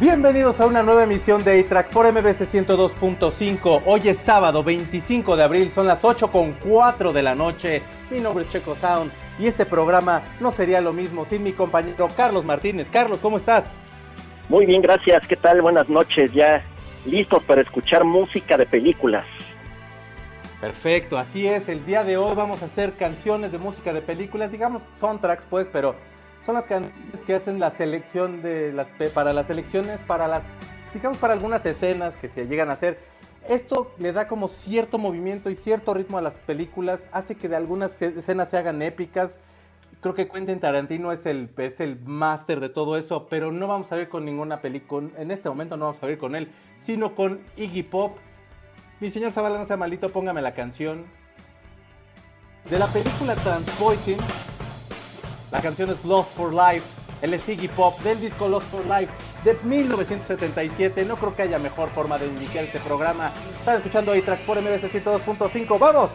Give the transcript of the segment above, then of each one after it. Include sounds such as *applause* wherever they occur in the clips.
Bienvenidos a una nueva emisión de A-Track por MBC 102.5. Hoy es sábado 25 de abril, son las 8 con 4 de la noche. Mi nombre es Checo Sound y este programa no sería lo mismo sin mi compañero Carlos Martínez. Carlos, ¿cómo estás? Muy bien, gracias. ¿Qué tal? Buenas noches. Ya listos para escuchar música de películas. Perfecto, así es. El día de hoy vamos a hacer canciones de música de películas, digamos soundtracks, pues, pero son las canciones que hacen la selección de las para las elecciones, para las, digamos, para algunas escenas que se llegan a hacer. Esto le da como cierto movimiento y cierto ritmo a las películas, hace que de algunas escenas se hagan épicas. Creo que Quentin Tarantino es el, es el máster de todo eso, pero no vamos a ver con ninguna película, en este momento no vamos a ver con él, sino con Iggy Pop. Mi señor Zavala, no sea malito, póngame la canción. De la película Transporting, la canción es Lost for Life, el Iggy Pop del disco Lost for Life de 1977. No creo que haya mejor forma de iniciar este programa. Están escuchando ahí track por MBC 102.5. ¡Vamos!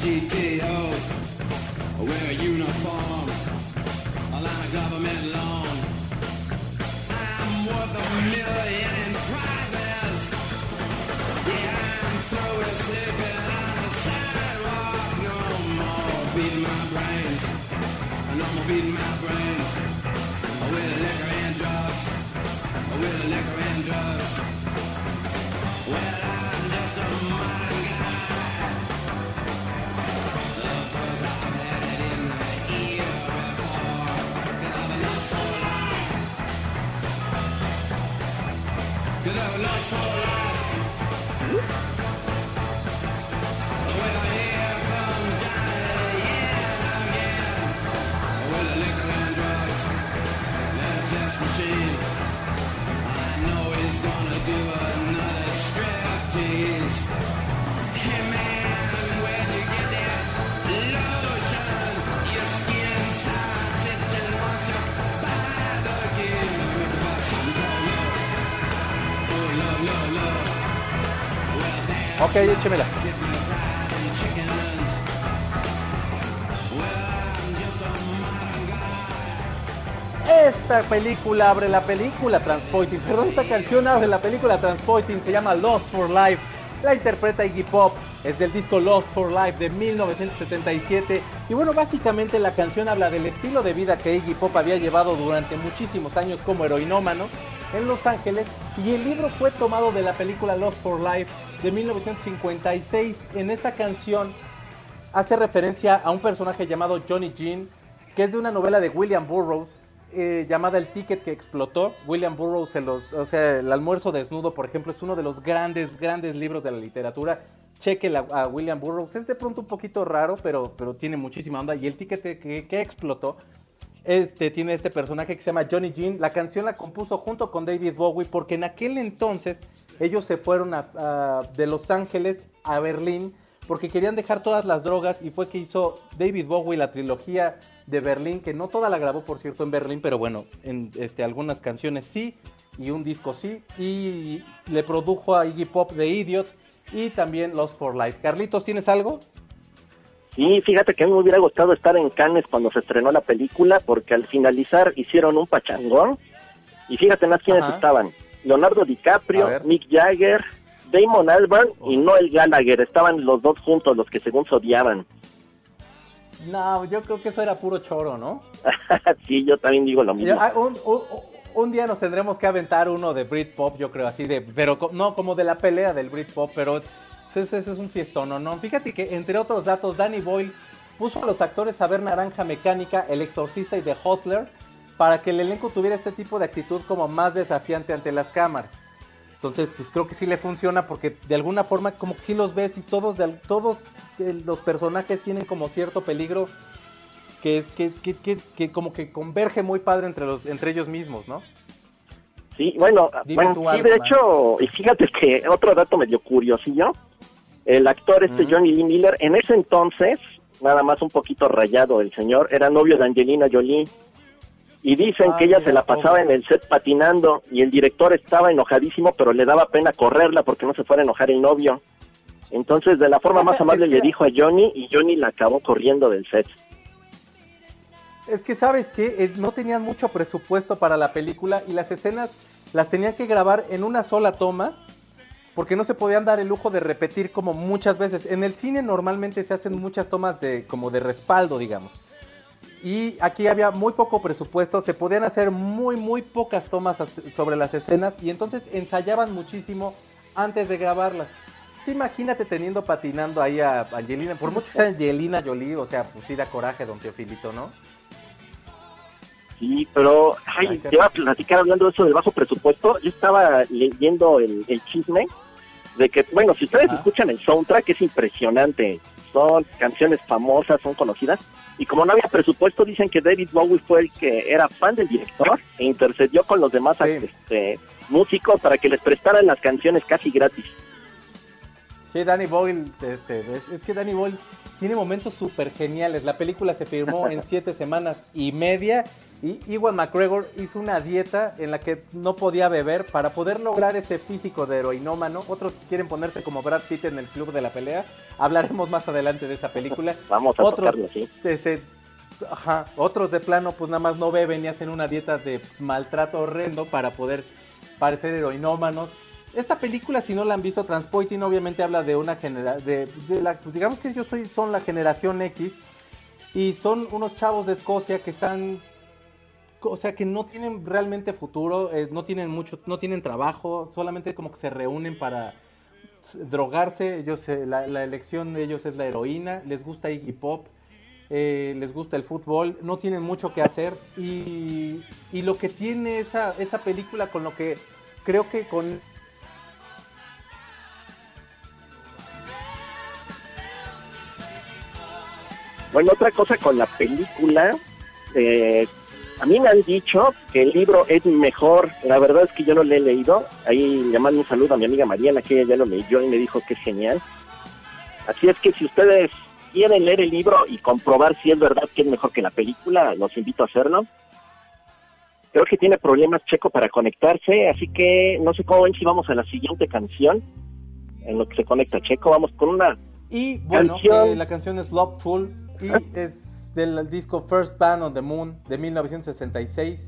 GTO, wear a uniform, a line of government loan. I'm worth a million in prizes. Yeah, I'm through with sleeping on the sidewalk. No more beating my brains. I'm no more beating my brains. With liquor and drugs. With liquor and drugs. Well, Ok, échemela. Esta película abre la película Transporting, perdón, esta canción abre la película Transporting, se llama Lost for Life, la interpreta Iggy Pop, es del disco Lost for Life de 1977 y bueno, básicamente la canción habla del estilo de vida que Iggy Pop había llevado durante muchísimos años como heroinómano en Los Ángeles. Y el libro fue tomado de la película Lost for Life de 1956. En esta canción hace referencia a un personaje llamado Johnny Jean, que es de una novela de William Burroughs eh, llamada El Ticket que explotó. William Burroughs, los, o sea, El almuerzo desnudo, por ejemplo, es uno de los grandes, grandes libros de la literatura. Cheque a William Burroughs. Es de pronto un poquito raro, pero, pero tiene muchísima onda. Y el ticket que explotó este, tiene este personaje que se llama Johnny Jean. La canción la compuso junto con David Bowie porque en aquel entonces ellos se fueron a, de Los Ángeles a Berlín porque querían dejar todas las drogas y fue que hizo David Bowie la trilogía de Berlín, que no toda la grabó por cierto en Berlín, pero bueno, en este, algunas canciones sí y un disco sí, y le produjo a Iggy Pop de Idiot y también Lost for Life. Carlitos, ¿tienes algo? Sí, fíjate que a mí me hubiera gustado estar en Cannes cuando se estrenó la película, porque al finalizar hicieron un pachangón. Y fíjate más quiénes Ajá. estaban: Leonardo DiCaprio. Mick Jagger, Damon Albarn y Noel Gallagher. Estaban los dos juntos, los que según se odiaban. No, yo creo que eso era puro choro, ¿no? *laughs* sí, yo también digo lo mismo. Yo- ah, un, un- un día nos tendremos que aventar uno de Britpop, yo creo, así de, pero no como de la pelea del Britpop, pero ese, ese es un fiestón, ¿no? Fíjate que entre otros datos, Danny Boyle puso a los actores a ver Naranja Mecánica, El Exorcista y The Hustler para que el elenco tuviera este tipo de actitud como más desafiante ante las cámaras. Entonces, pues creo que sí le funciona porque de alguna forma como que sí los ves y todos, todos eh, los personajes tienen como cierto peligro que, que, que, que como que converge muy padre entre, los, entre ellos mismos, ¿no? Sí, bueno, sí, algo, de man. hecho, y fíjate que otro dato medio curiosillo, el actor este. Johnny Lee Miller, en ese entonces, nada más un poquito rayado el señor, era novio de Angelina Jolie. Y dicen que ella mira, se la pasaba en el set patinando y el director estaba enojadísimo, pero le daba pena correrla porque no se fuera a enojar el novio. Entonces, de la forma más amable le dijo a Johnny y Johnny la acabó corriendo del set. Es que sabes que no tenían mucho presupuesto para la película y las escenas las tenían que grabar en una sola toma porque no se podían dar el lujo de repetir como muchas veces. En el cine normalmente se hacen muchas tomas de como de respaldo, digamos. Y aquí había muy poco presupuesto, se podían hacer muy muy pocas tomas as- sobre las escenas y entonces ensayaban muchísimo antes de grabarlas. Sí, imagínate teniendo patinando ahí a Angelina, por mucho que sea Angelina Jolie, o sea, pues coraje, don Teofilito, ¿no? Sí, pero ay, te iba a platicar hablando de eso del bajo presupuesto. Yo estaba leyendo el, el chisme de que, bueno, si ustedes Ajá. escuchan el soundtrack es impresionante. Son canciones famosas, son conocidas. Y como no había presupuesto, dicen que David Bowie fue el que era fan del director e intercedió con los demás Sí. este, músicos para que les prestaran las canciones casi gratis. Sí, Danny Boyle, este, es, es que Danny Boyle tiene momentos súper geniales. La película se filmó en *laughs* siete semanas y media y Iwan McGregor hizo una dieta en la que no podía beber para poder lograr ese físico de heroinómano. Otros quieren ponerse como Brad Pitt en el club de la pelea. Hablaremos más adelante de esa película. *laughs* Vamos a Otros, tocarlo, sí. ajá, otros de plano pues nada más no beben y hacen una dieta de maltrato horrendo para poder parecer heroinómanos. Esta película, si no la han visto, Transpoiting obviamente habla de una generación, de, pues, digamos que ellos soy, son la generación X y son unos chavos de Escocia que están, o sea, que no tienen realmente futuro, eh, no tienen mucho, no tienen trabajo, solamente como que se reúnen para drogarse, ellos, eh, la, la elección de ellos es la heroína, les gusta Iggy Pop, eh, les gusta el fútbol, no tienen mucho que hacer y, y lo que tiene esa, esa película con lo que creo que con Bueno, otra cosa con la película, eh, a mí me han dicho que el libro es mejor, la verdad es que yo no lo he leído, ahí le mando un saludo a mi amiga Mariana, que ella ya lo leyó y me dijo que es genial. Así es que si ustedes quieren leer el libro y comprobar si es verdad que es mejor que la película, los invito a hacerlo. Creo que tiene problemas Checo para conectarse, así que no sé cómo ven si vamos a la siguiente canción, en lo que se conecta Checo, vamos con una Y bueno, Canción. eh, la canción es Loveful y es del disco First Band on the Moon de 1966.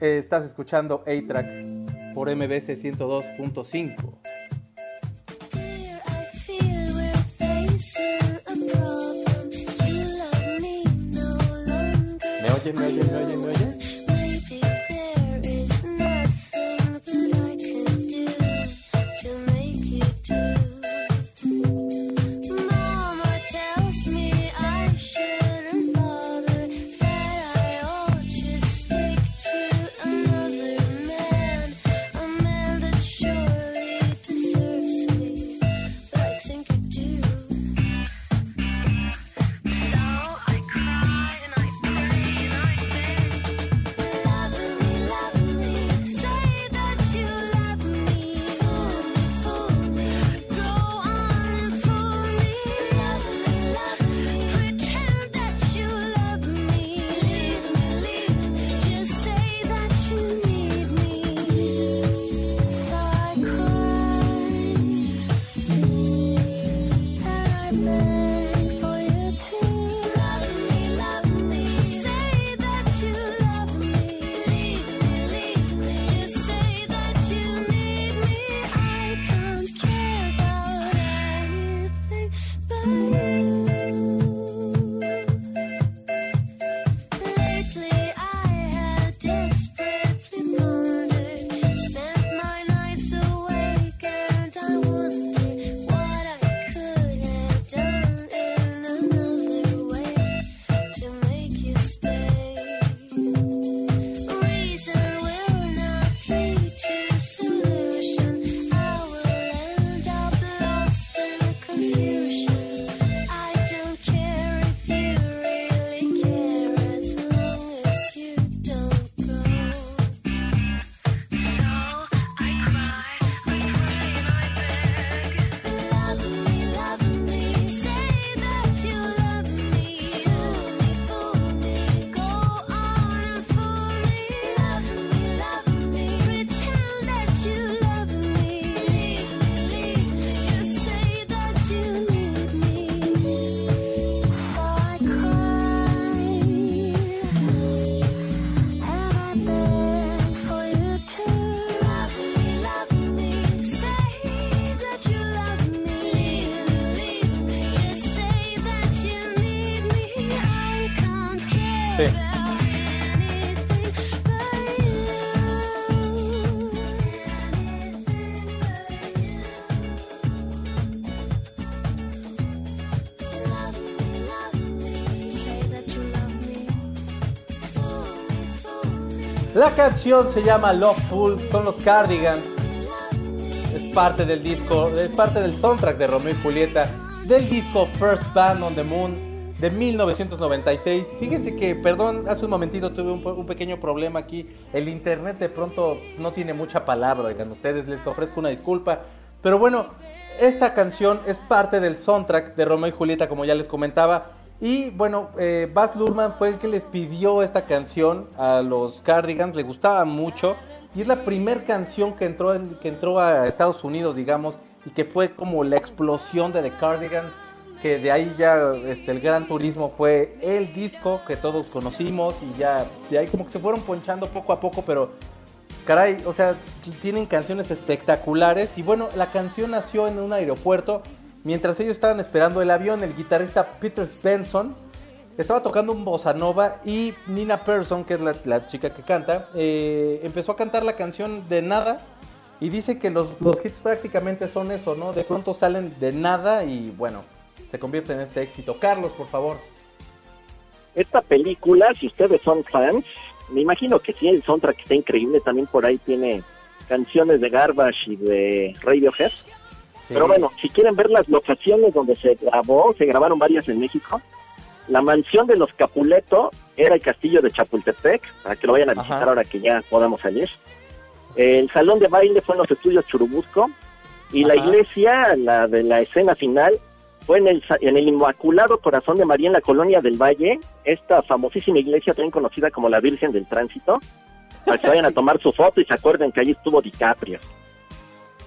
Eh, estás escuchando A-Track por MBS 102.5. Dear, I feel we're facing a problem. You love me longer. ¿Me oyen, me oyen, me oyen, La canción se llama Loveful, son los Cardigans. Es parte del disco, es parte del soundtrack de Romeo y Julieta, del disco First Band on the Moon de 1996. Fíjense que, perdón, hace un momentito tuve un, pequeño problema aquí. El internet de pronto no tiene mucha palabra, oigan, ustedes les ofrezco una disculpa. Pero bueno, esta canción es parte del soundtrack de Romeo y Julieta, como ya les comentaba. Y bueno, eh, Baz Luhrmann fue el que les pidió esta canción a los Cardigans, le gustaba mucho. Y es la primera canción que entró, en- que entró a Estados Unidos, digamos, y que fue como la explosión de The Cardigans. Que de ahí ya este, el Gran Turismo fue el disco que todos conocimos y ya de ahí como que se fueron ponchando poco a poco, pero caray, o sea, tienen canciones espectaculares. Y bueno, la canción nació en un aeropuerto. Mientras ellos estaban esperando el avión, el guitarrista Peter Benson estaba tocando un bossa nova y Nina Persson, que es la, la chica que canta, eh, empezó a cantar la canción de nada. Y dice que los, los hits prácticamente son eso, ¿no? De pronto salen de nada y bueno, se convierte en este éxito. Carlos, por favor. Esta película, si ustedes son fans, me imagino que sí, el soundtrack está increíble. También por ahí tiene canciones de Garbage y de Radiohead. Pero bueno, si quieren ver las locaciones donde se grabó, se grabaron varias en México. La mansión de los Capuleto era el castillo de Chapultepec, para que lo vayan a Ajá. visitar ahora que ya podamos salir. El salón de baile fue en los estudios Churubusco. Y la iglesia, la de la escena final, fue en el, en el Inmaculado Corazón de María en la colonia del Valle, esta famosísima iglesia también conocida como la Virgen del Tránsito, para que vayan a *laughs* tomar su foto y se acuerden que allí estuvo DiCaprio.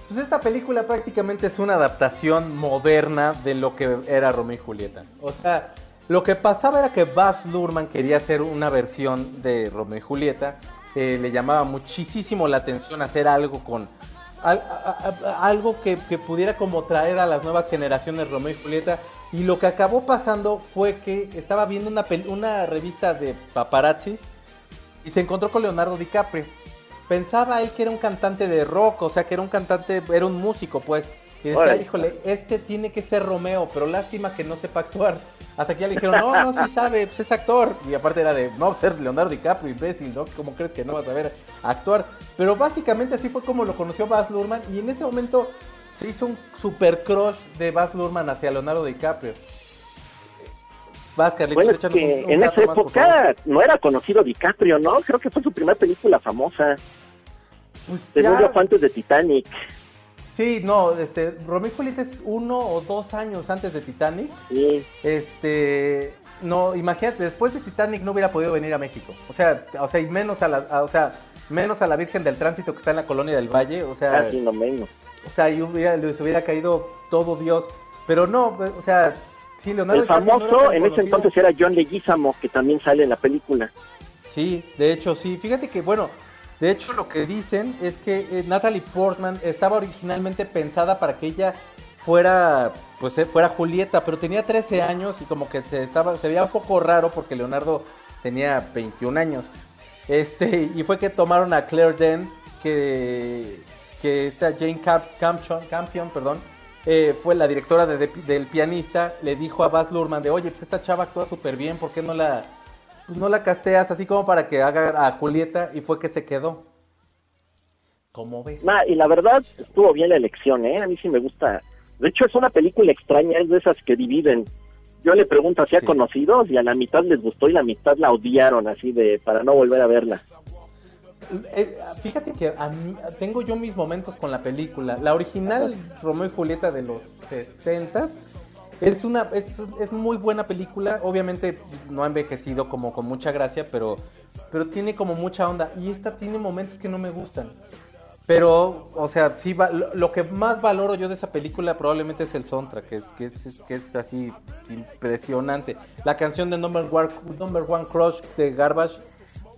Pues esta película prácticamente es una adaptación moderna de lo que era Romeo y Julieta. O sea, lo que pasaba era que Baz Luhrmann quería hacer una versión de Romeo y Julieta. le llamaba muchísimo la atención hacer algo con algo que, que pudiera como traer a las nuevas generaciones Romeo y Julieta. Y lo que acabó pasando fue que estaba viendo una, una revista de paparazzi y se encontró con Leonardo DiCaprio. Pensaba él que era un cantante de rock, o sea, que era un cantante, era un músico, pues. Y decía, híjole, este tiene que ser Romeo, pero lástima que no sepa actuar. Hasta que ya le dijeron, no, no, sí sabe, pues es actor. Y aparte era de, no, ser Leonardo DiCaprio, imbécil, ¿no? ¿Cómo crees que no vas a ver actuar? Pero básicamente así fue como lo conoció Baz Luhrmann. Y en ese momento se hizo un super crush de Baz Luhrmann hacia Leonardo DiCaprio. Vas, Carlitos, Bueno, es que un- un en esa época no era conocido DiCaprio, ¿no? Creo que fue su primera película famosa. Pues Según ya- fue antes de Titanic. Sí, no, este, Romeo y Julieta es uno o dos años antes de Titanic. Sí. Este, no, imagínate, después de Titanic no hubiera podido venir a México. O sea, o sea, y menos a la, a- o sea, menos a la Virgen del Tránsito que está en la colonia del Valle, o sea, Casi no menos. o sea, y hubiera, les hubiera caído todo Dios. Pero no, o sea, sí, Leonardo El no famoso en ese entonces era John Leguizamo, que también sale en la película. Sí, de hecho sí. Fíjate que, bueno, de hecho lo que dicen es que eh, Natalie Portman estaba originalmente pensada para que ella fuera, pues eh, fuera Julieta, pero tenía 13 años y como que se estaba, se veía un poco raro porque Leonardo tenía 21 años. Este, y fue que tomaron a Claire Dent, que, que esta Jane Camp- Campion, Campion, perdón, eh, fue la directora de- de- del pianista, le dijo a Baz Luhrmann de, oye, pues esta chava actúa súper bien, ¿por qué no la, pues no la casteas así como para que haga a Julieta? Y fue que se quedó. ¿Cómo ves? Nah, y la verdad estuvo bien la elección, ¿eh? A mí sí me gusta. De hecho, es una película extraña, es de esas que dividen. Yo le pregunto a Sí. conocidos y a la mitad les gustó y la mitad la odiaron, así de para no volver a verla. Eh, fíjate que tengo yo mis momentos con la película. La original Romeo y Julieta de los 60 es una es, es muy buena película. Obviamente no ha envejecido como con mucha gracia, pero pero tiene como mucha onda y esta tiene momentos que no me gustan. Pero, o sea, sí lo, que más valoro yo de esa película probablemente es el soundtrack, que es, que es- que es así impresionante. La canción de Number One, Number One Crush de Garbage,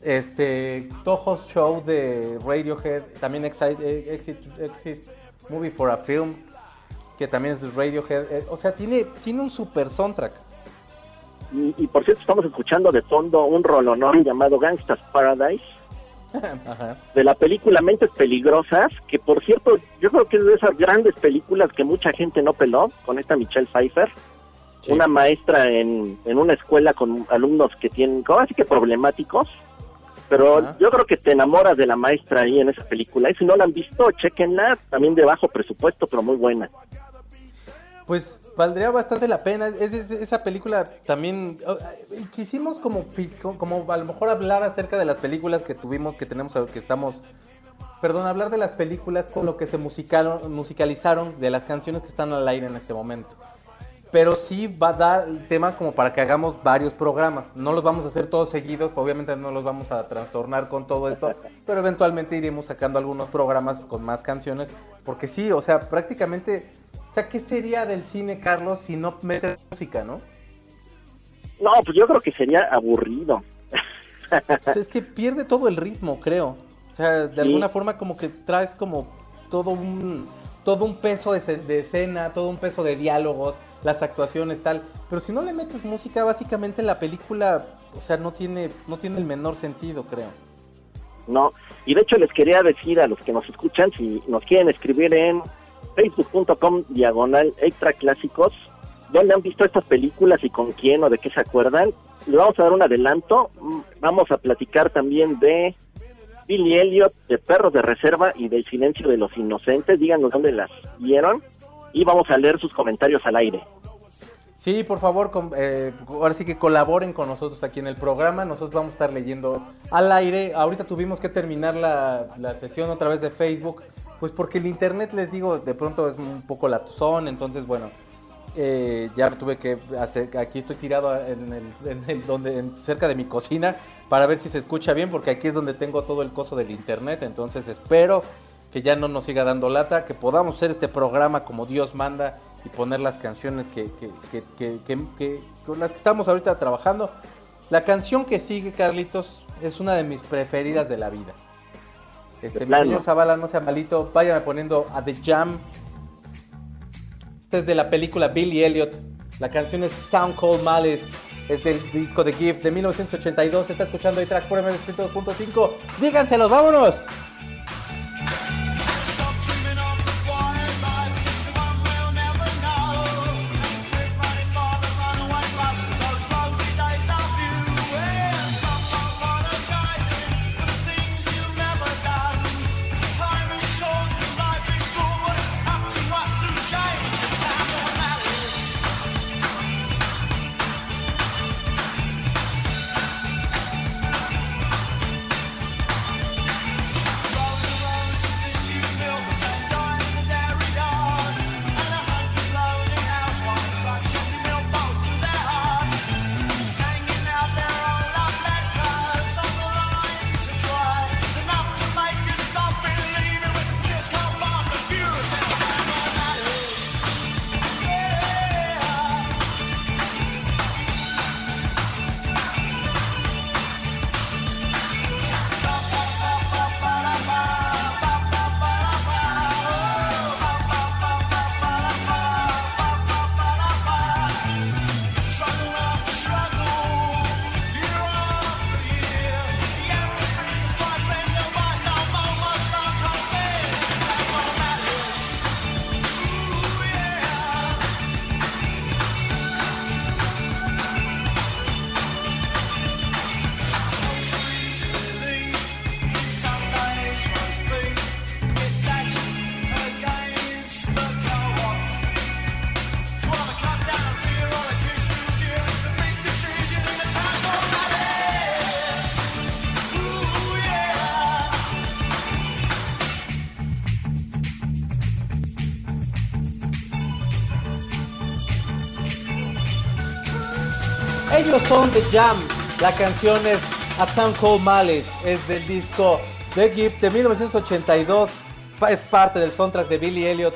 este, Toho's Show de Radiohead, también Exit, eh, Exit, Exit Movie for a Film, que también es Radiohead. eh, o sea, tiene, tiene un super soundtrack. Y, y por cierto, estamos escuchando de fondo un rolonón llamado Gangsta's Paradise *laughs* Ajá. de la película Mentes Peligrosas, que por cierto, yo creo que es de esas grandes películas que mucha gente no peló, con esta Michelle Pfeiffer, Sí. una maestra en, en una escuela con alumnos que tienen, así que problemáticos, pero Ajá. yo creo que te enamoras de la maestra ahí en esa película, y si no la han visto, chequenla, también de bajo presupuesto, pero muy buena. Pues valdría bastante la pena. Es, es- esa película también. eh, quisimos como, como a lo mejor hablar acerca de las películas que tuvimos, que tenemos, que estamos. Perdón, hablar de las películas con lo que se musicaron, musicalizaron, de las canciones que están al aire en este momento. Pero sí va a dar el tema como para que hagamos varios programas. No los vamos a hacer todos seguidos, obviamente no los vamos a trastornar con todo esto, *laughs* pero eventualmente iremos sacando algunos programas con más canciones, porque sí, o sea, prácticamente, o sea, ¿qué sería del cine, Carlos, si no metes música, no? No, pues yo creo que sería aburrido. Pues es que pierde todo el ritmo, creo. O sea, de Sí. alguna forma como que traes como todo un todo un peso de escena, todo un peso de diálogos, las actuaciones tal, pero si no le metes música, básicamente la película, o sea, no tiene no tiene el menor sentido, creo. No, y de hecho les quería decir a los que nos escuchan, si nos quieren escribir en facebook.com diagonal extra clásicos, dónde han visto estas películas y con quién o de qué se acuerdan, le vamos a dar un adelanto, Mm, vamos a platicar también de Billy Elliot, de Perros de Reserva y del Silencio de los Inocentes, díganos dónde las vieron y vamos a leer sus comentarios al aire. Sí, por favor, eh, ahora sí que colaboren con nosotros aquí en el programa. Nosotros vamos a estar leyendo al aire. Ahorita tuvimos que terminar la, la sesión otra vez de Facebook, pues porque el internet, les digo, de pronto es un poco latuzón. Entonces, bueno, eh, ya tuve que hacer. Aquí estoy tirado en el, donde, cerca de mi cocina para ver si se escucha bien, porque aquí es donde tengo todo el coso del internet. Entonces, espero que ya no nos siga dando lata, que podamos hacer este programa como Dios manda y poner las canciones que, que, que, que- con las que estamos ahorita trabajando. La canción que sigue, Carlitos, es una de mis preferidas de la vida. Este, mi señor Zavala, no sea malito, váyame poniendo a The Jam. Esta es de la película Billy Elliot. La canción es Sound Cold Malice. Es del disco de Gift de 1982. Se está escuchando ahí track por MS102.5. Díganselos, vámonos. Son The Jam. La canción es A Sound Cold Malice. Es del disco The Gift de 1982. Pa- Es parte del soundtrack de Billy Elliot.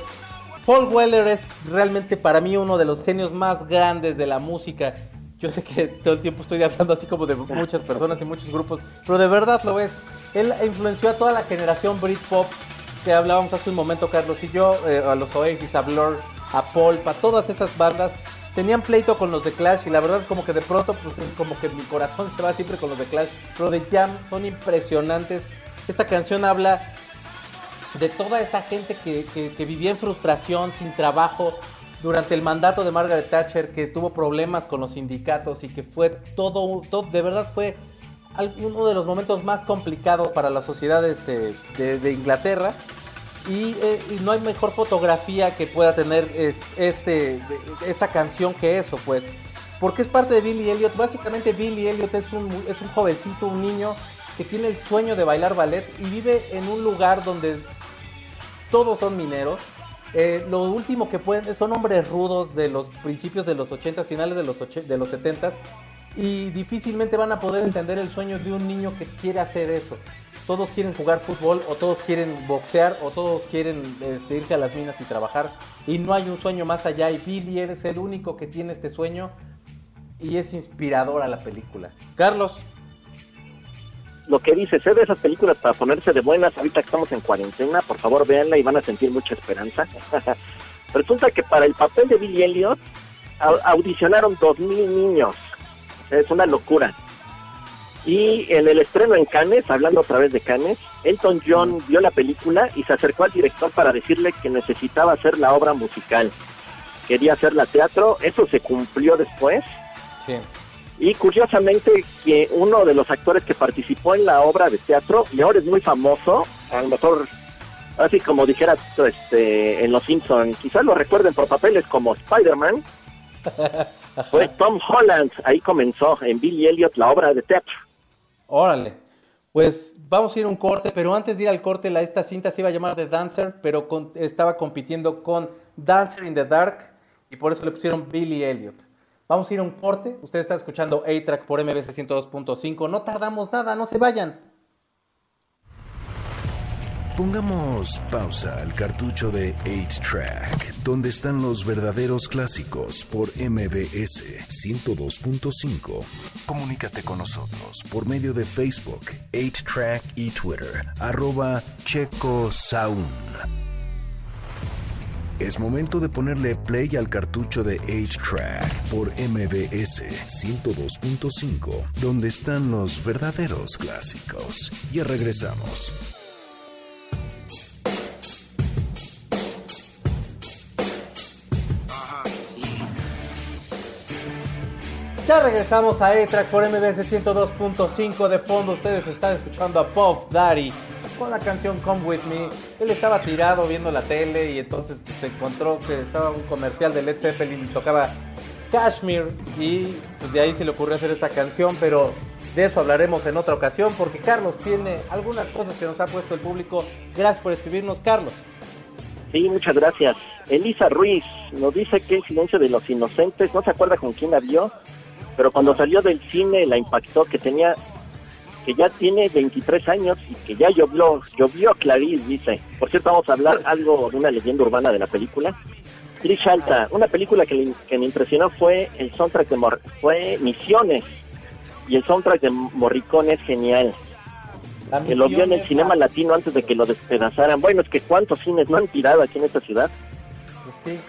Paul Weller es realmente para mí uno de los genios más grandes de la música. Yo sé que todo el tiempo estoy hablando así como de muchas personas y muchos grupos, pero de verdad lo es. Él influenció a toda la generación Britpop que hablábamos hace un momento Carlos y yo, eh, a los Oasis, a Blur, a Pulp, a todas esas bandas tenían pleito con los de Clash y la verdad como que de pronto pues como que mi corazón se va siempre con los de Clash, pero de Jam son impresionantes. Esta canción habla de toda esa gente que, vivía en frustración, sin trabajo, durante el mandato de Margaret Thatcher, que tuvo problemas con los sindicatos y que fue todo, todo de verdad fue uno de los momentos más complicados para de, de- de Inglaterra. Y, eh, y no hay mejor fotografía que pueda tener es- este, esta canción que eso, pues. Porque es parte de Billy Elliot. Básicamente Billy Elliot es un, es un jovencito, un niño que tiene el sueño de bailar ballet y vive en un lugar donde todos son mineros. Eh, lo último que pueden son hombres rudos de los principios de los 80, finales de los, de los 70 y difícilmente van a poder entender el sueño de un niño que quiere hacer eso. Todos quieren jugar fútbol o todos quieren boxear o todos quieren este, irse a las minas y trabajar y no hay un sueño más allá y Billy es el único que tiene este sueño y es inspiradora la película. Carlos, Lo que dices, es de esas películas para ponerse de buenas ahorita que estamos en cuarentena, por favor véanla y van a sentir mucha esperanza. *laughs* Resulta que para el papel de Billy Elliot au- audicionaron dos mil niños. Es una locura. Y en el estreno en Cannes, hablando otra vez de Cannes, Elton John vio la película y se acercó al director para decirle que necesitaba hacer la obra musical. Quería hacerla teatro, eso se cumplió después. sí. Y curiosamente que uno de los actores que participó en la obra de teatro y ahora es muy famoso, a lo mejor así como dijera este en Los Simpson, quizás lo recuerden por papeles como Spider-Man, *laughs* fue Tom Holland, ahí comenzó en Billy Elliot la obra de teatro. Órale. Pues vamos a ir a un corte, pero antes de ir al corte, la, esta cinta se iba a llamar The Dancer, pero con- estaba compitiendo con Dancer in the Dark y por eso le pusieron Billy Elliot. Vamos a ir a un corte. Usted está escuchando A-Track por MBC 102.5. No tardamos nada, no se vayan. Pongamos pausa al cartucho de 8-Track, donde están los verdaderos clásicos por MBS 102.5. Comunícate con nosotros por medio de Facebook, 8-Track y Twitter, arroba Checo Sound. Es momento de ponerle play al cartucho de 8-Track por MBS 102.5, donde están los verdaderos clásicos. Ya regresamos. Ya regresamos a A-Track por MBS 102.5. De fondo ustedes están escuchando a Puff Daddy con la canción Come With Me. Él estaba tirado viendo la tele y entonces pues, se encontró que estaba un comercial de Led Zeppelin y tocaba Kashmir y pues, de ahí se le ocurrió hacer esta canción, pero de eso hablaremos en otra ocasión porque Carlos tiene algunas cosas que nos ha puesto el público. Gracias por escribirnos, Carlos. Sí, muchas gracias. Elisa Ruiz nos dice que el silencio de los inocentes, no se acuerda con quién la vio, pero cuando salió del cine la impactó que tenía, que ya tiene 23 años y que ya llovió, llovió Clarice, dice. Por cierto, vamos a hablar algo de una leyenda urbana de la película. Trish Alta, una película que, le- que me impresionó fue el soundtrack de Mor- fue Misiones y el soundtrack de Morricone es genial. La Que lo vio en el cinema latino antes de que lo despedazaran. Bueno, es que cuántos cines no han tirado aquí en esta ciudad. Pues sí,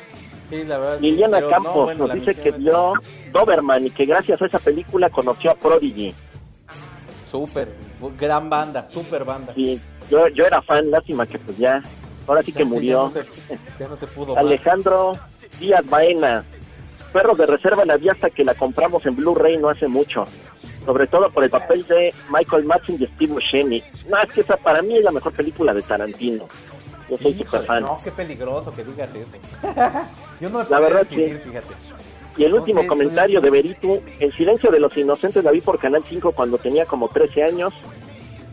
sí, la verdad. Liliana pero no, Campos bueno, nos dice que es- vio Doberman y que gracias a esa película conoció a Prodigy. Súper, gran banda, súper banda. Y yo, yo era fan, lástima que pues ya, ahora sí que Ya murió. no se, ya no se pudo más. Alejandro Díaz Baena, Perros de Reserva la vi hasta que la compramos en Blu-ray no hace mucho. Sobre todo por el papel de Michael Madsen y Steve Buscemi. No, es que esa para mí es la mejor película de Tarantino. Yo soy super fan. No, qué peligroso que digas eso. *laughs* Yo no me La verdad, sí. fíjate. Y el último Ok, comentario de Veritu, El silencio de los inocentes la vi por Canal 5 cuando tenía como 13 años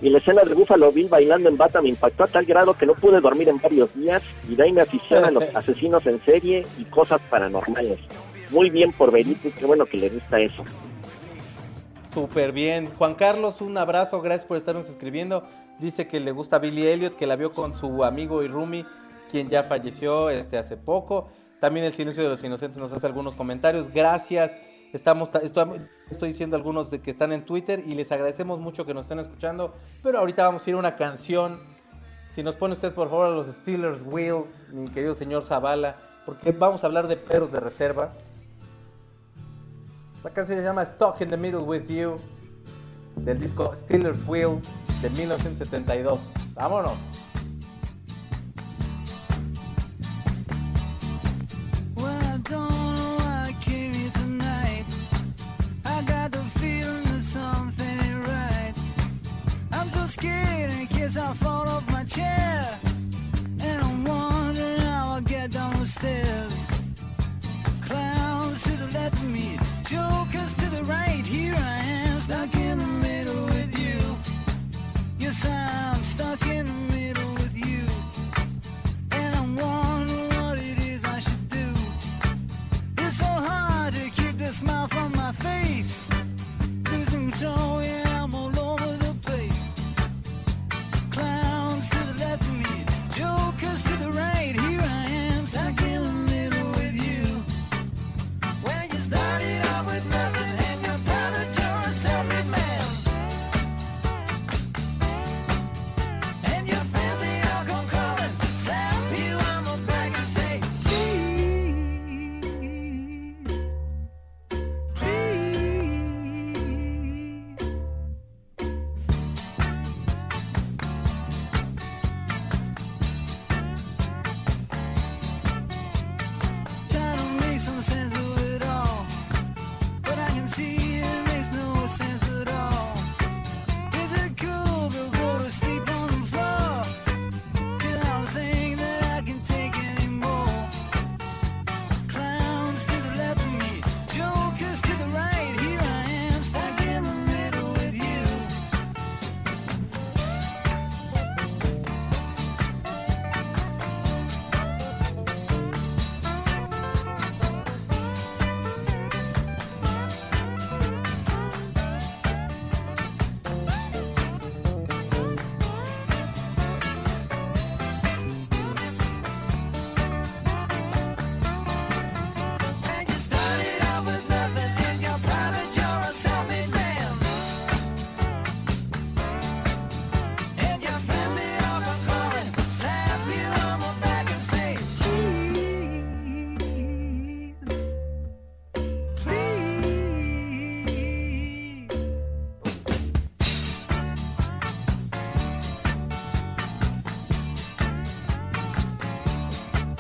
y la escena de Buffalo Bill bailando en bata me impactó a tal grado que no pude dormir en varios días y de ahí me aficionan a *laughs* los asesinos en serie y cosas paranormales. Muy bien por Veritu, qué bueno que le gusta eso. Súper bien. Juan Carlos, un abrazo, gracias por estarnos escribiendo. Dice que le gusta Billy Elliot, que la vio con su amigo y Rumi, quien ya falleció este hace poco. También el silencio de los inocentes nos hace algunos comentarios. Gracias. Estamos ta- estoy, diciendo algunos de que están en Twitter y les agradecemos mucho que nos estén escuchando. Pero ahorita vamos a ir a una canción. Si nos pone usted por favor a los Steelers Wheel, mi querido señor Zavala, porque vamos a hablar de perros de reserva. La canción se llama Stuck in the Middle with You del disco Steelers Wheel de 1972. Vámonos. Well, I don't know why I came here tonight. I got the feeling that something ain't right. I'm so scared in case I fall off my chair. Stuck in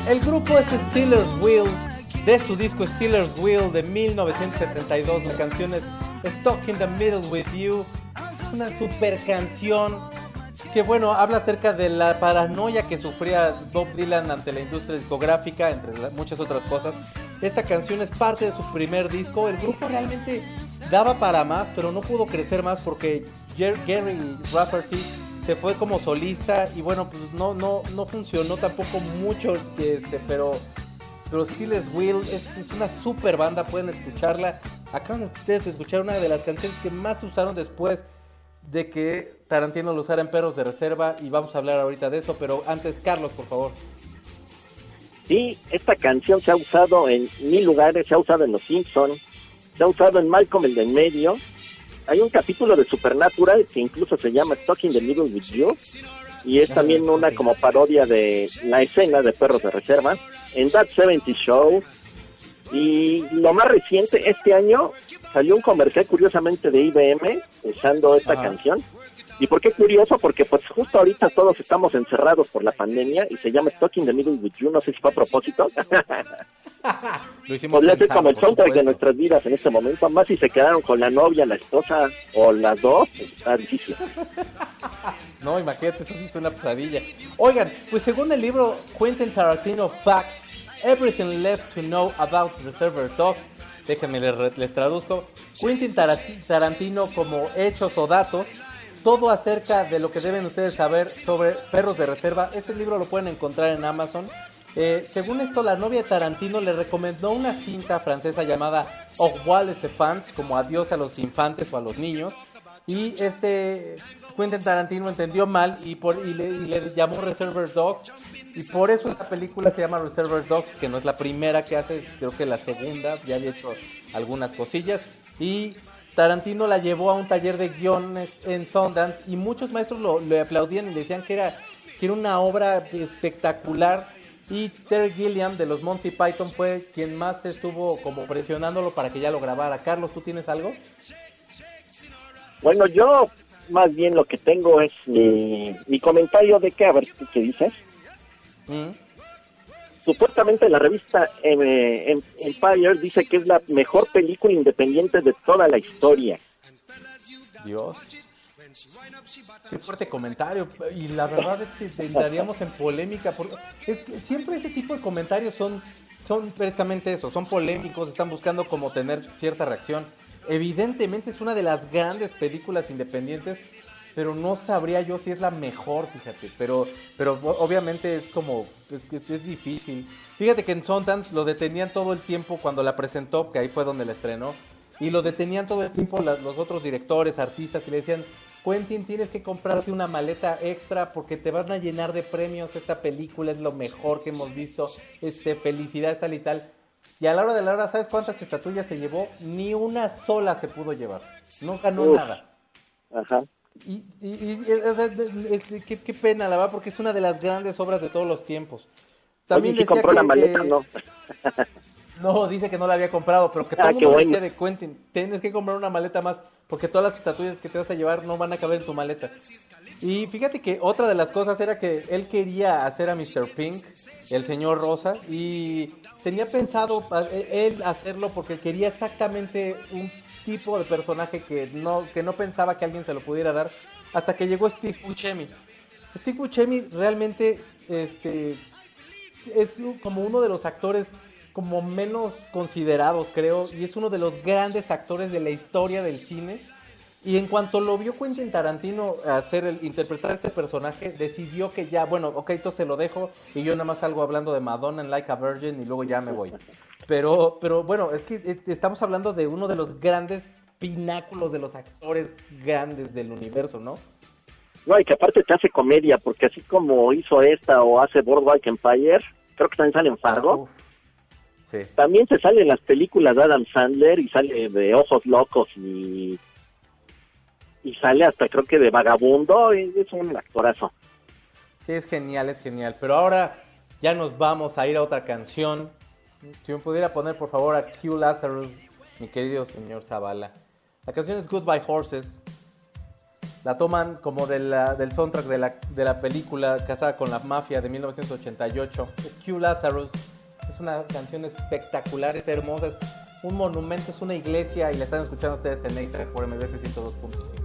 El grupo es Steelers Wheel de su disco Steelers Wheel de 1972. Su canción es Stuck in the Middle with You. Una super canción que, bueno, habla acerca de la paranoia que sufría Bob Dylan ante la industria discográfica, entre la- muchas otras cosas. Esta canción es parte de su primer disco. El grupo realmente daba para más, pero no pudo crecer más porque Gary Rafferty se fue como solista y bueno, pues no, no, no funcionó tampoco mucho, este, pero, pero Steelers Wheel es, es una super banda, pueden escucharla. Acaban de ustedes de escuchar una de las canciones que más usaron después de que Tarantino lo usara en Perros de Reserva y vamos a hablar ahorita de eso, pero antes, Carlos, por favor. Sí, esta canción se ha usado en mil lugares, se ha usado en Los Simpsons, se ha usado en Malcolm el de en medio. Hay un capítulo de Supernatural que incluso se llama in the Middle with You y es también una como parodia de la escena de Perros de Reserva en That 70 Show. Y lo más reciente, este año salió un comercial curiosamente de IBM usando esta Ajá. canción. ¿Y por qué curioso? Porque pues justo ahorita todos estamos encerrados por la pandemia y se llama in the Middle with You, no sé si fue a propósito. *laughs* Lo hicimos Podría ser pensando, como el soundtrack de nuestras vidas en este momento, más si se quedaron con la novia, la esposa o las dos, pues, está difícil. No, imagínate, eso sí es una pesadilla. Oigan, pues según el libro Quentin Tarantino Facts, Everything Left to Know About Reservoir Dogs, déjenme les, les traduzco, Quentin Tarantino como hechos o datos, todo acerca de lo que deben ustedes saber sobre perros de reserva. Este libro lo pueden encontrar en Amazon. Eh, según esto, la novia de Tarantino le recomendó una cinta francesa llamada Au revoir les enfants, como adiós a los infantes o a los niños. Y este Quentin Tarantino entendió mal y, por, y, le, y le llamó Reservoir Dogs. Y por eso esta película se llama Reservoir Dogs, que no es la primera que hace, creo que la segunda, ya había hecho algunas cosillas. Y Tarantino la llevó a un taller de guiones en Sundance y muchos maestros lo, le aplaudían y le decían que era, que era una obra espectacular Y Terry Gilliam de los Monty Python fue quien más estuvo como presionándolo para que ya lo grabara. Carlos, ¿tú tienes algo? Bueno, yo más bien lo que tengo es mi, mi comentario de que, a ver, ¿tú ¿qué dices? Mm. Supuestamente la revista eh, em- Empire dice que es la mejor película independiente de toda la historia. Dios. Qué fuerte comentario. Y la verdad es que *laughs* entraríamos en polémica. Porque es que siempre ese tipo de comentarios son, son precisamente eso, son polémicos, están buscando como tener cierta reacción. Evidentemente es una de las grandes películas independientes, pero no sabría yo si es la mejor, fíjate. Pero, pero obviamente es como, es, difícil. Fíjate que en Sundance lo detenían todo el tiempo cuando la presentó, que ahí fue donde la estrenó. Y lo detenían todo el tiempo los otros directores, artistas, y le decían, Quentin, tienes que comprarte una maleta extra porque te van a llenar de premios. Esta película es lo mejor que hemos visto. Este, felicidad, tal y tal. Y a la hora de la hora, ¿sabes cuántas estatuillas se llevó? Ni una sola se pudo llevar. No ganó Uf. nada. Ajá. Y, y- y- y- o sea, es- es- qué, qué pena, la verdad, porque es una de las grandes obras de todos los tiempos. También si decía compró la maleta, que- no. *laughs* No, dice que no la había comprado, pero que todo Ah, el qué mundo bueno. decía de Quentin, tienes que comprar una maleta más, porque todas las estatuillas que te vas a llevar no van a caber en tu maleta. Y fíjate que otra de las cosas era que él quería hacer a Mr. Pink, el señor Rosa, y tenía pensado a- él hacerlo porque quería exactamente un tipo de personaje que no, que no pensaba que alguien se lo pudiera dar, hasta que llegó Steve Buscemi. Steve Buscemi realmente este, es como uno de los actores como menos considerados, creo, y es uno de los grandes actores de la historia del cine. Y en cuanto lo vio Quentin Tarantino hacer el, interpretar este personaje, decidió que ya, bueno, ok, entonces se lo dejo y yo nada más salgo hablando de Madonna en Like a Virgin y luego ya me voy. Pero, pero bueno, es que eh, estamos hablando de uno de los grandes pináculos de los actores grandes del universo, ¿no? No, y que aparte te hace comedia, porque así como hizo esta o hace Boardwalk Empire, creo que también sale en Fargo. Sí. también se sale en las películas de Adam Sandler y sale de Ojos Locos y y sale hasta creo que de Vagabundo, y es un actorazo. Sí, es genial, es genial. Pero ahora ya nos vamos a ir a otra canción. Si me pudiera poner por favor a Q Lazarus, mi querido señor Zavala. La canción es Goodbye Horses. La toman como de la- del soundtrack de la, de la película Casada con la Mafia de 1988. Es Q Lazarus. Es una canción espectacular, es hermosa, es un monumento, es una iglesia y la están escuchando ustedes en Neitra por MBS 102.5.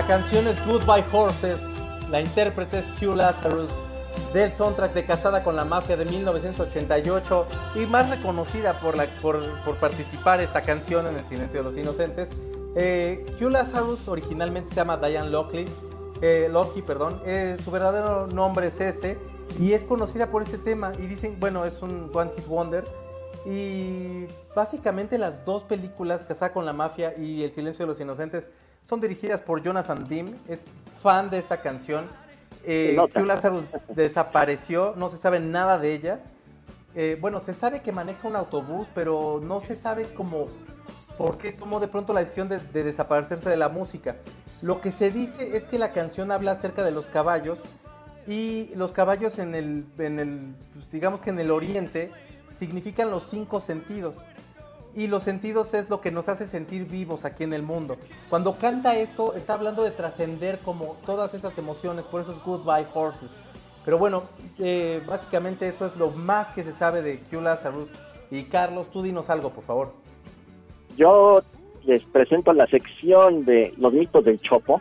La canción es Goodbye Horses, la intérprete es Hugh Lazarus, del soundtrack de Casada con la Mafia de 1988 y más reconocida por, la, por, participar esta canción en El Silencio de los Inocentes. Eh, Hugh Lazarus originalmente se llama Diane Lockley, eh, perdón, eh, su verdadero nombre es ese y es conocida por este tema y dicen, bueno, es un One Hit Wonder y básicamente las dos películas, Casada con la Mafia y El Silencio de los Inocentes, son dirigidas por Jonathan Dim, es fan de esta canción. Eh. Hugh Lazarus desapareció, no se sabe nada de ella. Eh, bueno, se sabe que maneja un autobús, pero no se sabe cómo, por qué tomó de pronto la decisión de, de desaparecerse de la música. Lo que se dice es que la canción habla acerca de los caballos y los caballos en el, en el pues, digamos que en el oriente significan los cinco sentidos. Y los sentidos es lo que nos hace sentir vivos aquí en el mundo. Cuando canta esto, está hablando de trascender como todas esas emociones, por eso es Goodbye Horses. Pero bueno, eh, básicamente eso es lo más que se sabe de Hugh Lazarus. Y Carlos, tú dinos algo, por favor. Yo les presento la sección de los mitos del Chopo.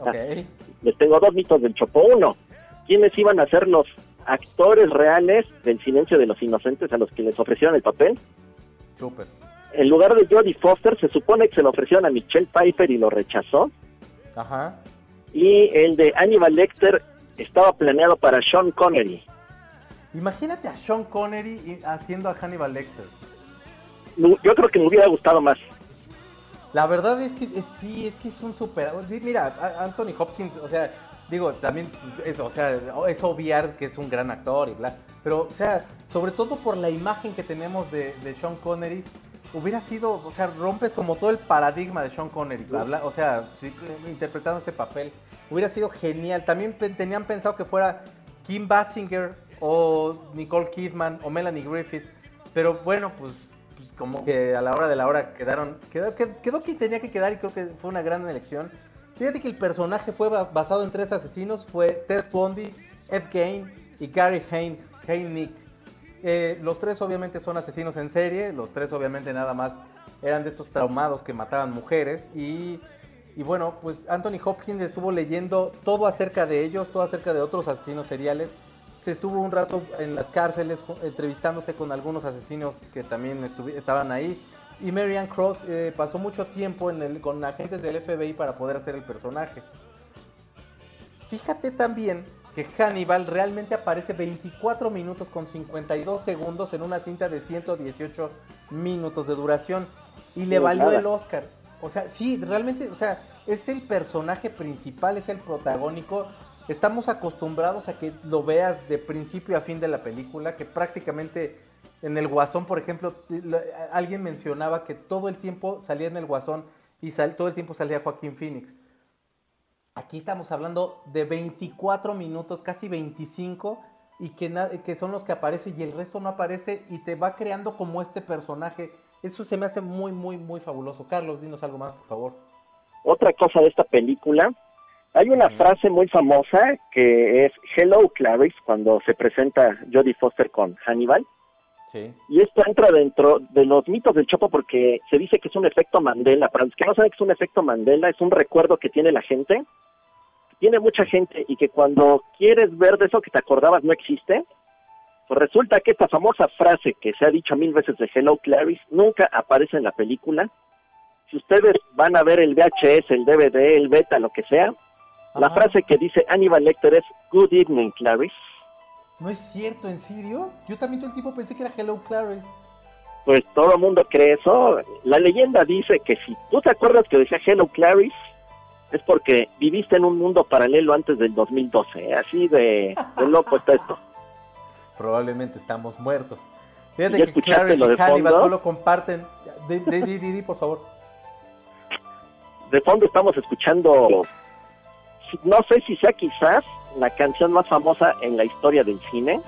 Ok. *laughs* Les tengo dos mitos del Chopo. Uno, ¿quiénes iban a ser los actores reales del Silencio de los Inocentes a los que les ofrecieron el papel? En lugar de Jodie Foster, se supone que se lo ofrecieron a Michelle Pfeiffer y lo rechazó. Ajá. Y el de Hannibal Lecter estaba planeado para Sean Connery. Imagínate a Sean Connery haciendo a Hannibal Lecter. Yo creo que me hubiera gustado más. La verdad es que es- sí, es que es un super. sí, mira, Anthony Hopkins, o sea, digo, también, es, o sea, es obviar que es un gran actor y bla. Pero, o sea, sobre todo por la imagen que tenemos de, de Sean Connery, hubiera sido, o sea, rompes como todo el paradigma de Sean Connery, habla- o sea, interpretando ese papel. Hubiera sido genial. También tenían pensado que fuera Kim Basinger o Nicole Kidman o Melanie Griffith. Pero bueno, pues, pues como que a la hora de la hora quedaron. Quedó, qued- quedó que tenía que quedar y creo que fue una gran elección. Fíjate que el personaje fue ba- basado en tres asesinos: fue Ted Bundy, Ed Gein y Gary Hein, Heinick. Eh, los tres obviamente son asesinos en serie, los tres obviamente nada más eran de estos traumados que mataban mujeres y, y bueno, pues Anthony Hopkins estuvo leyendo todo acerca de ellos, todo acerca de otros asesinos seriales. Se estuvo un rato en las cárceles entrevistándose con algunos asesinos que también estaban ahí. Y Marianne Cross eh, pasó mucho tiempo en el- con agentes del FBI para poder hacer el personaje. Fíjate también que Hannibal realmente aparece 24 minutos con 52 segundos en una cinta de 118 minutos de duración y le valió nada. el Oscar. O sea, sí, realmente, o sea, es el personaje principal, es el protagónico. Estamos acostumbrados a que lo veas de principio a fin de la película, que prácticamente en el Guasón, por ejemplo, lo- alguien mencionaba que todo el tiempo salía en el Guasón y sal- todo el tiempo salía Joaquín Phoenix. Aquí estamos hablando de 24 minutos, casi 25, y que, que son los que aparecen y el resto no aparece y te va creando como este personaje. Eso se me hace muy, muy, muy fabuloso. Carlos, dinos algo más, por favor. Otra cosa de esta película, hay una frase muy famosa que es Hello Clarice cuando se presenta Jodie Foster con Hannibal. Sí. Y esto entra dentro de los mitos del Chopo porque se dice que es un efecto Mandela. Para los que no saben que es un efecto Mandela, es un recuerdo que tiene la gente. Tiene mucha gente y que cuando quieres ver de eso que te acordabas no existe. Pues resulta que esta famosa frase que se ha dicho mil veces de Hello Clarice nunca aparece en la película. Si ustedes van a ver el VHS, el DVD, el beta, lo que sea, la frase que dice Hannibal Lecter es Good evening, Clarice. No es cierto, ¿en serio? Yo también todo el tiempo pensé que era Hello Clarice. pues todo el mundo cree eso. La leyenda dice que si tú te acuerdas que decía Hello Clarice, es porque viviste en un mundo paralelo antes del 2012. ¿eh? Así de, de loco está esto. *laughs* Probablemente estamos muertos. ¿Ya Fíjate que Clarice lo y de Hannibal fondo? solo comparten. De, por favor. De fondo estamos escuchando, no sé si sea quizás la canción más famosa en la historia del cine.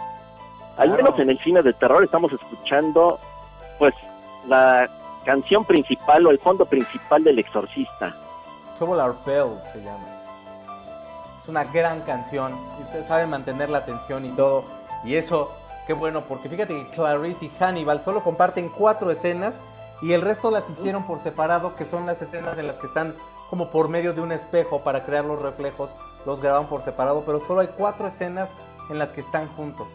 Al Claro. menos en el cine de terror estamos escuchando, pues, la canción principal o el fondo principal del exorcista. Our Bells se llama. Es una gran canción. Y usted sabe mantener la atención y todo. Y eso, qué bueno, porque fíjate que Clarice y Hannibal solo comparten cuatro escenas y el resto las hicieron por separado, que son las escenas en las que están como por medio de un espejo para crear los reflejos, los grabaron por separado, pero solo hay cuatro escenas en las que están juntos.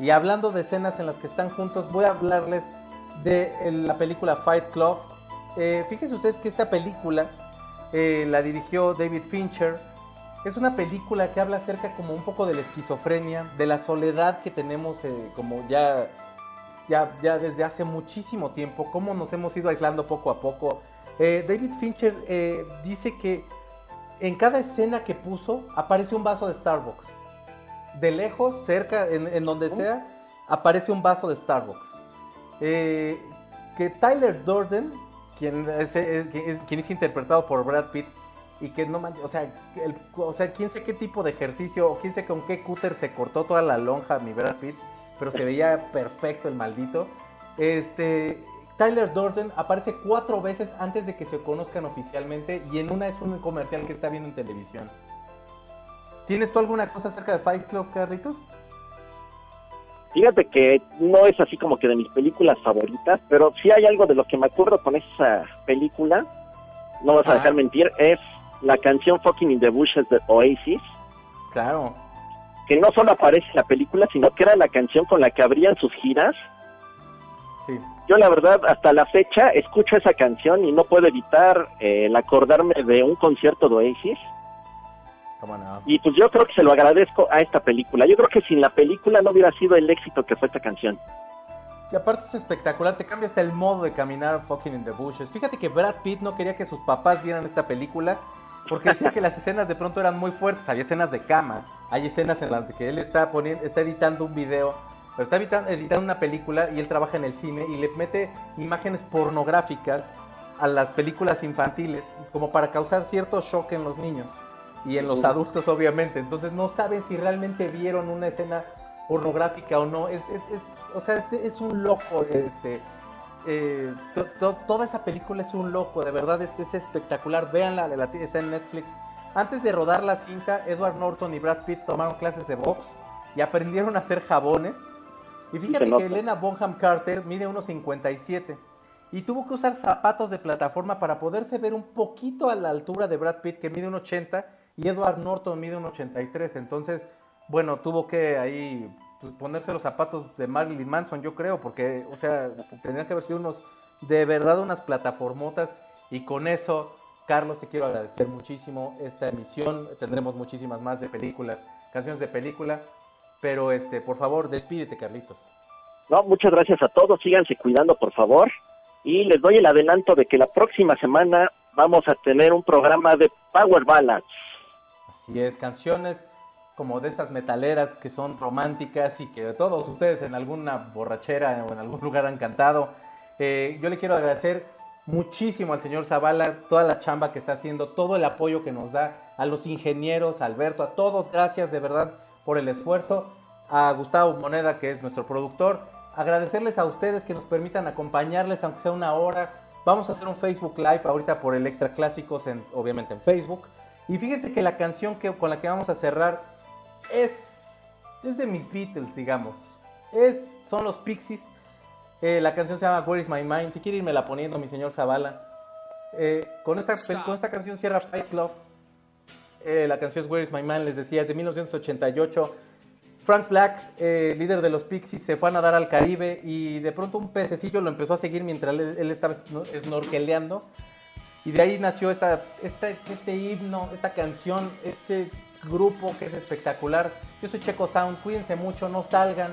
Y hablando de escenas en las que están juntos, voy a hablarles de eh, la película Fight Club. Eh, fíjense ustedes que esta película eh, la dirigió David Fincher. Es una película que habla acerca como un poco de la esquizofrenia, de la soledad que tenemos eh, como ya, ya, ya desde hace muchísimo tiempo, cómo nos hemos ido aislando poco a poco. David Fincher dice que en cada escena que puso aparece un vaso de Starbucks. De lejos, cerca, en, en donde sea, aparece un vaso de Starbucks. Eh, que Tyler Durden, quien es, es- quien es- quien es interpretado por Brad Pitt, y que no manches, o sea, el- o sea, quién sé qué tipo de ejercicio, o quién sé con qué cúter se cortó toda la lonja a mi Brad Pitt, pero se veía *laughs* perfecto el maldito. Este, Tyler Durden aparece cuatro veces antes de que se conozcan oficialmente, y en una es un comercial que está viendo en televisión. ¿Tienes tú alguna cosa acerca de Fight Club, Carlitos? Fíjate que no es así como que de mis películas favoritas, pero sí hay algo de lo que me acuerdo con esa película, no vas a Ah. dejar mentir, es la canción Fucking in the Bushes de Oasis, Claro. que no solo aparece en la película, sino que era la canción con la que abrían sus giras. Yo la verdad, hasta la fecha, escucho esa canción y no puedo evitar eh, el acordarme de un concierto de Oasis. ¿Cómo no? Y pues yo creo que se lo agradezco a esta película. Yo creo que sin la película no hubiera sido el éxito que fue esta canción. Y aparte es espectacular, te cambia hasta el modo de caminar fucking in the bushes. Fíjate que Brad Pitt no quería que sus papás vieran esta película porque decía que las escenas de pronto eran muy fuertes. Había escenas de cama, hay escenas en las que él está poniendo, está editando un video, pero está editando, editando una película y él trabaja en el cine y le mete imágenes pornográficas a las películas infantiles como para causar cierto shock en los niños y en los adultos obviamente. Entonces no saben si realmente vieron una escena pornográfica o no. Es, es, es- o sea, es, es un loco. Este, eh, to- to- toda esa película es un loco, de verdad es, es espectacular. Véanla, la, está en Netflix. Antes de rodar la cinta, Edward Norton y Brad Pitt tomaron clases de box y aprendieron a hacer jabones. Y fíjate que Elena Bonham Carter mide unos 57 y tuvo que usar zapatos de plataforma para poderse ver un poquito a la altura de Brad Pitt, que mide un 80, y Edward Norton mide un 83. Entonces, bueno, tuvo que ahí pues, ponerse los zapatos de Marilyn Manson, yo creo, porque, o sea, tendrían que haber sido unos, de verdad, unas plataformotas. Y con eso, Carlos, te quiero agradecer muchísimo esta emisión. Tendremos muchísimas más de películas, canciones de película. Pero, este, por favor, despídete, Carlitos. No, muchas gracias a todos. Síganse cuidando, por favor. Y les doy el adelanto de que la próxima semana vamos a tener un programa de Power Ballads. Y es canciones como de estas metaleras que son románticas y que todos ustedes en alguna borrachera o en algún lugar han cantado. Eh, yo le quiero agradecer muchísimo al señor Zavala toda la chamba que está haciendo, todo el apoyo que nos da, a los ingenieros, a Alberto, a todos, gracias de verdad por el esfuerzo, a Gustavo Moneda que es nuestro productor, agradecerles a ustedes que nos permitan acompañarles aunque sea una hora. Vamos a hacer un Facebook Live ahorita por Electra Clásicos, en, obviamente en Facebook. Y fíjense que la canción que, con la que vamos a cerrar es, es de mis Beatles, digamos. Es, son los Pixies. Eh, la canción se llama Where is My Mind. Si quiere irme la poniendo, mi señor Zavala. Eh, con, esta, con esta canción cierra Fight Club. Eh, la canción Where is My Mind, les decía, es de 1988. Frank Black, eh, líder de los Pixies, se fue a nadar al Caribe y de pronto un pececillo lo empezó a seguir mientras él, estaba snor- snorkeleando. Y de ahí nació esta- este himno, esta canción, este grupo que es espectacular. Yo soy Checo Sound, cuídense mucho, no salgan,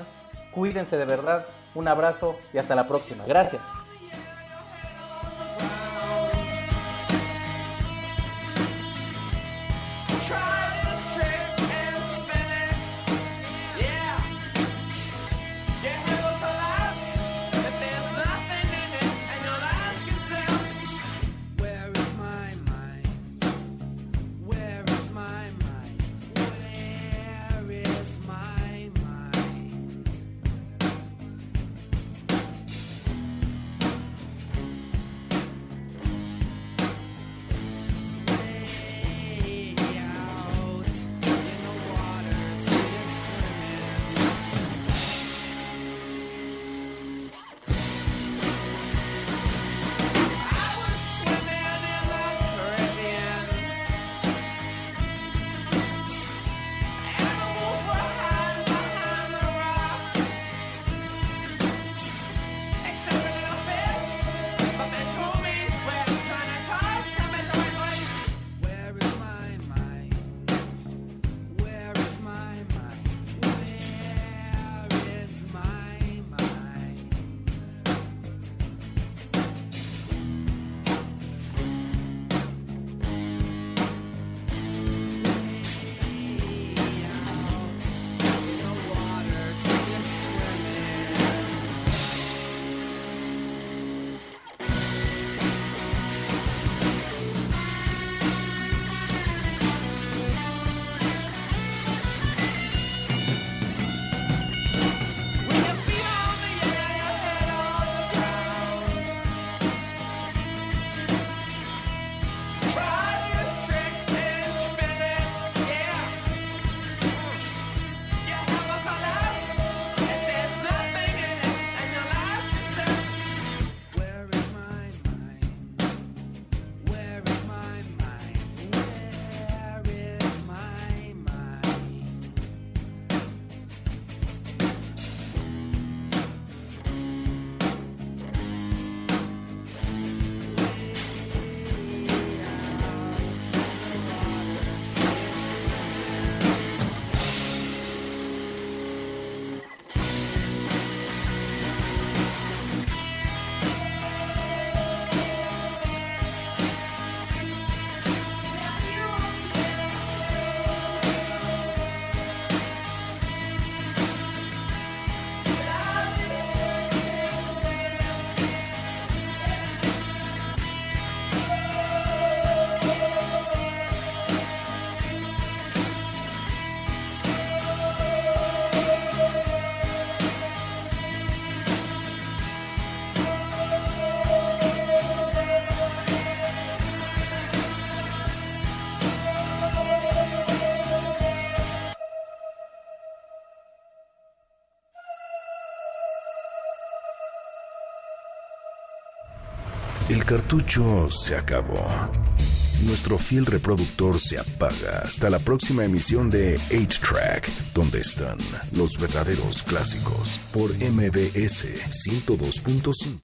cuídense de verdad. Un abrazo y hasta la próxima. Gracias. Cartucho se acabó. Nuestro fiel reproductor se apaga hasta la próxima emisión de 8-Track, donde están los verdaderos clásicos por MBS 102.5.